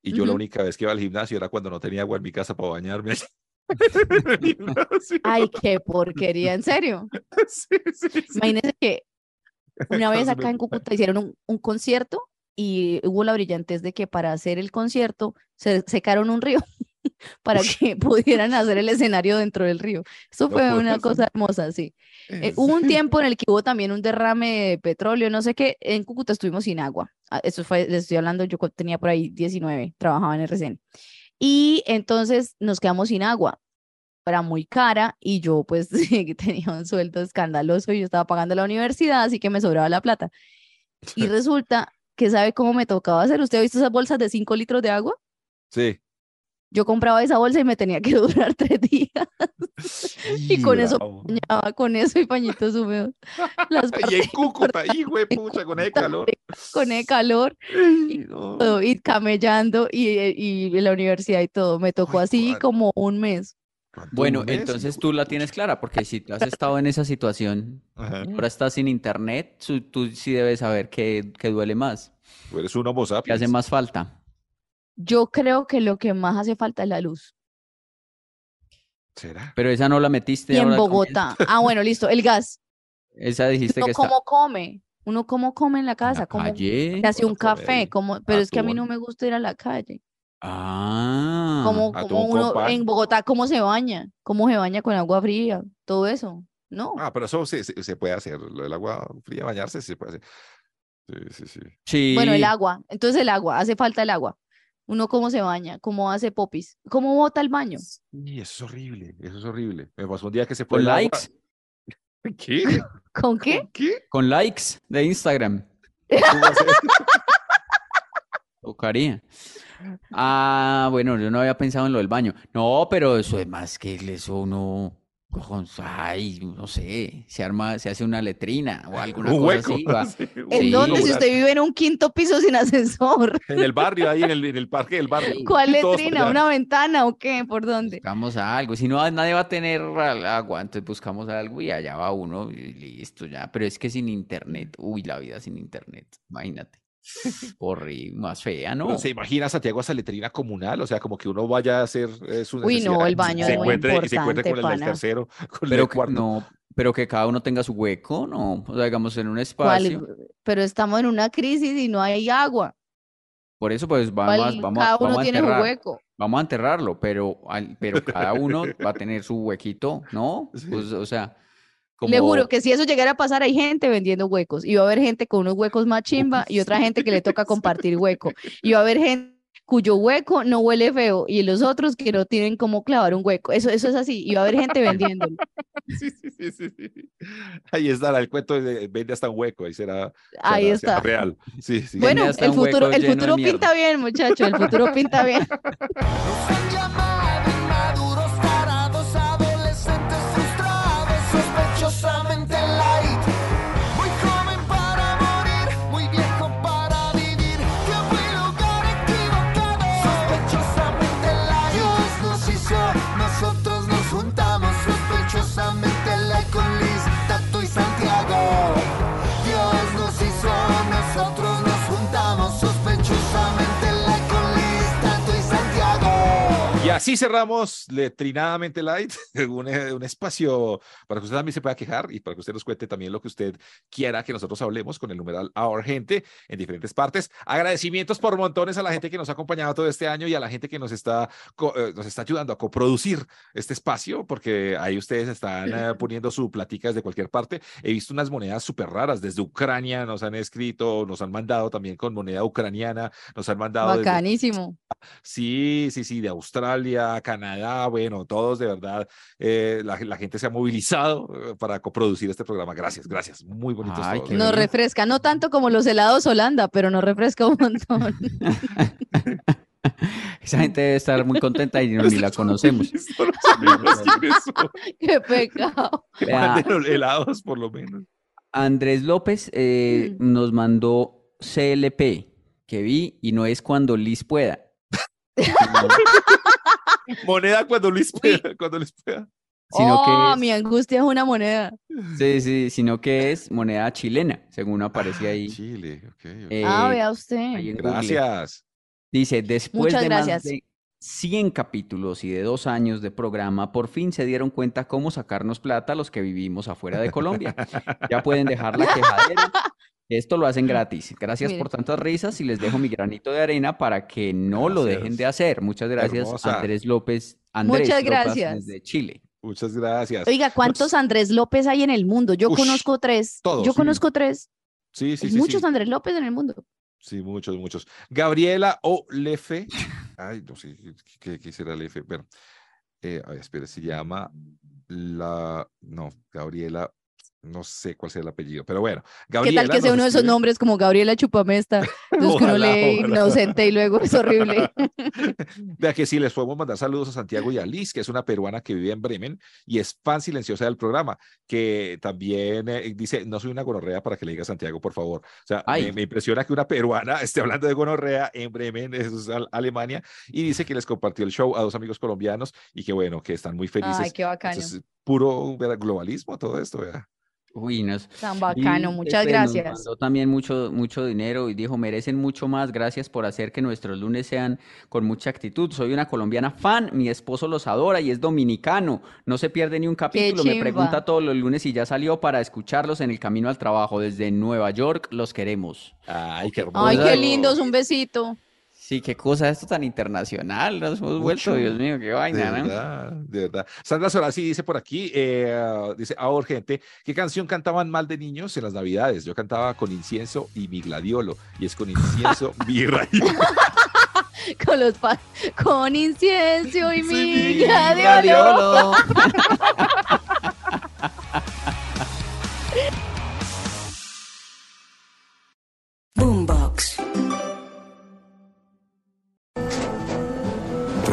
y yo la única vez que iba al gimnasio era cuando no tenía agua en mi casa para bañarme. *laughs* *laughs* Ay, qué porquería, en serio. *laughs* Sí, sí, sí. Imagínense que una vez acá en Cúcuta hicieron un, un concierto y hubo la brillantez de que para hacer el concierto se secaron un río para que pudieran hacer el escenario dentro del río. Eso fue una cosa hermosa, sí. Eh, hubo un tiempo en el que hubo también un derrame de petróleo, no sé qué, en Cúcuta estuvimos sin agua. Ah, Eso fue, les estoy hablando, yo tenía por ahí 19, trabajaba en RCN. Y entonces nos quedamos sin agua. Era muy cara y yo pues *laughs* tenía un sueldo escandaloso y yo estaba pagando la universidad, así que me sobraba la plata. Y *laughs* resulta que sabe cómo me tocaba hacer. ¿Usted ha visto esas bolsas de 5 litros de agua? Sí. Yo compraba esa bolsa y me tenía que *laughs* durar tres días. Y con eso bañaba con eso y pañitos húmedos. *laughs* Las Y en Cúcuta, hijo de pucha, con el calor. con el calor Ay, no. todo, y camellando y, y la universidad y todo. Me tocó Ay, así cuál- como un mes. ¿Cuánto Bueno, un mes? entonces tú la tienes clara, porque si tú has estado en esa situación, Ajá. ahora estás sin internet, tú sí debes saber qué, qué duele más, Tú eres un homo qué sapiens. hace más falta. Yo creo que lo que más hace falta es la luz. ¿Será? Pero esa no la metiste Y en. Bogotá. Ah, bueno, listo. El gas. Esa dijiste Uno que está cómo come. Uno cómo come en la casa. la Cómo calle. se hace un café. Como, pero es que a mí no me gusta ir a la calle. Ah, Como, como uno en Bogotá, cómo se baña. Cómo se baña con agua fría. Todo eso. No. Ah, pero eso se, se, se puede hacer. Lo del agua fría, bañarse, sí se puede hacer. Sí, sí, sí. sí. Bueno, el agua. Entonces el agua. Hace falta el agua. Uno cómo se baña. Cómo hace popis. Cómo bota el baño. Y eso es horrible. Eso es horrible. Me pasó un día que se Con fue agua. likes. *laughs* *laughs* ¿Qué? ¿Con qué? ¿Qué? Con likes de Instagram. *laughs* Tocaría. Ah, bueno, yo no había pensado en lo del baño. No, pero eso es más que eso uno, ay, no sé, se arma, se hace una letrina o *laughs* alguna Un cosa hueco. así. va. *laughs* Sí, un ¿En Sí. dónde? Si usted vive en un quinto piso sin ascensor. *laughs* En el barrio, ahí en el, en el parque del barrio. ¿Cuál letrina? ¿Una ventana o qué? ¿Por dónde? Buscamos algo. Si no, nadie va a tener agua, entonces buscamos algo y allá va uno y listo ya. Pero es que sin internet, uy, la vida sin internet, imagínate. *laughs* Horrible, más fea, ¿no? Pero ¿Se imagina Santiago esa letrina comunal? O sea, como que uno vaya a hacer eh, su Uy, no, el baño se es muy encuentre, y se encuentre con el del tercero, *laughs* con el Pero que, cuarto. no, pero que cada uno tenga su hueco, ¿no? O sea, digamos, en un ¿Cuál? espacio. Pero estamos en una crisis y no hay agua. Por eso, pues vamos, a- ¿Cuál? vamos, a- Cada uno vamos a tiene su enterrar, hueco. vamos a enterrarlo, pero, pero cada uno va a tener su huequito, ¿no? *laughs* Sí. Pues, o sea, Le juro que si eso llegara a pasar, hay gente vendiendo huecos. Y va a haber gente con unos huecos más chimba y otra gente que le toca *laughs* compartir hueco. Y va a haber gente cuyo hueco no huele feo y los otros que no tienen cómo clavar un hueco. Eso, eso es así. Y va a haber gente vendiéndolo. *laughs* Sí, sí, sí, sí, sí. Ahí estará el cuento de vende hasta un hueco, ahí será, Ahí será- será está. real. Sí, sí. Bueno, el futuro, el futuro pinta bien, muchacho. El futuro pinta bien. *laughs* así cerramos Letrinadamente Light, *laughs* un, eh, un espacio para que usted también se pueda quejar y para que usted nos cuente también lo que usted quiera que nosotros hablemos con el numeral Our Gente en diferentes partes. Agradecimientos por montones a la gente que nos ha acompañado todo este año y a la gente que nos está, eh, nos está ayudando a coproducir este espacio, porque ahí ustedes están eh, *laughs* poniendo su platica desde cualquier parte. He visto unas monedas súper raras desde Ucrania, nos han escrito, nos han mandado también con moneda ucraniana, nos han mandado desde Bacanísimo. Sí, sí, sí, de Australia, Canadá, bueno, todos de verdad, eh, la, la gente se ha movilizado eh, para coproducir este programa. Gracias, gracias, muy de Nos refresca, no tanto como los helados Holanda, pero nos refresca un montón. *laughs* esa gente debe estar muy contenta y no- *laughs* ni la conocemos. *laughs* Qué pecado. Los helados, por lo menos. Andrés López eh, Mm. nos mandó CLP, que vi, y no es cuando Liz pueda. *laughs* Moneda cuando Luis pueda, cuando Luis pueda. Sino oh, que mi angustia es una moneda. sí, sí, sino que es moneda chilena, según aparece ahí. Chile, ok, eh, ah, vea usted. Gracias. Dice, después Muchas de gracias. más de 100 capítulos y de dos años de programa, por fin se dieron cuenta cómo sacarnos plata los que vivimos afuera de Colombia. *laughs* Ya pueden dejar la quejadera. Esto lo hacen gratis. Gracias por tantas risas y les dejo mi granito de arena para que no lo dejen de hacer. Muchas gracias, Hermosa. Andrés López. Andrés Muchas López gracias. desde Chile. Muchas gracias. Oiga, ¿cuántos Andrés López hay en el mundo? Yo Ush, conozco tres. todos, Yo sí. conozco tres. Sí, sí, Hay sí. muchos sí. Andrés López en el mundo. Sí, muchos, muchos. Gabriela Olefe. Ay, no sé qué, qué será Olefe. Bueno, eh, a ver, espera, se llama la. No, Gabriela. No sé cuál sea el apellido, pero bueno. ¿Qué Gabriela tal que sea uno de esos nombres como Gabriela Chupamesta? *laughs* Los que uno Ojalá, lee ojalá. inocente y luego es horrible. *laughs* Vea que sí, les podemos mandar saludos a Santiago y a Liz, que es una peruana que vive en Bremen y es fan silenciosa del programa, que también eh, dice, no soy una gonorrea para que le diga a Santiago, por favor. O sea, me, impresiona que una peruana *laughs* esté hablando de gonorrea en Bremen, es Al- Alemania, y dice que les compartió el show a dos amigos colombianos y que bueno, que están muy felices. Ay, qué bacano. Entonces, puro globalismo todo esto, ¿verdad? Uy, no es- Tan bacano, Y, muchas este, nos gracias. mandó también mucho, mucho dinero y dijo, merecen mucho más, gracias por hacer que nuestros lunes sean con mucha actitud. Soy una colombiana fan, mi esposo los adora y es dominicano. No se pierde ni un capítulo, me pregunta todos los lunes y ya salió para escucharlos en el camino al trabajo. Desde Nueva York los queremos. Ay, qué hermoso. Ay, qué lindos, un besito. Sí, qué cosa esto tan internacional, nos hemos vuelto. Dios mío, qué De vaina, ¿no? verdad, de verdad. Sandra Solasi dice por aquí, eh, dice, ahora gente, ¿qué canción cantaban mal de niños en las navidades? Yo cantaba con incienso y mi gladiolo, y es con incienso, *laughs* y *laughs* Con los con incienso y mi mi gladiolo. Gladiolo. *laughs*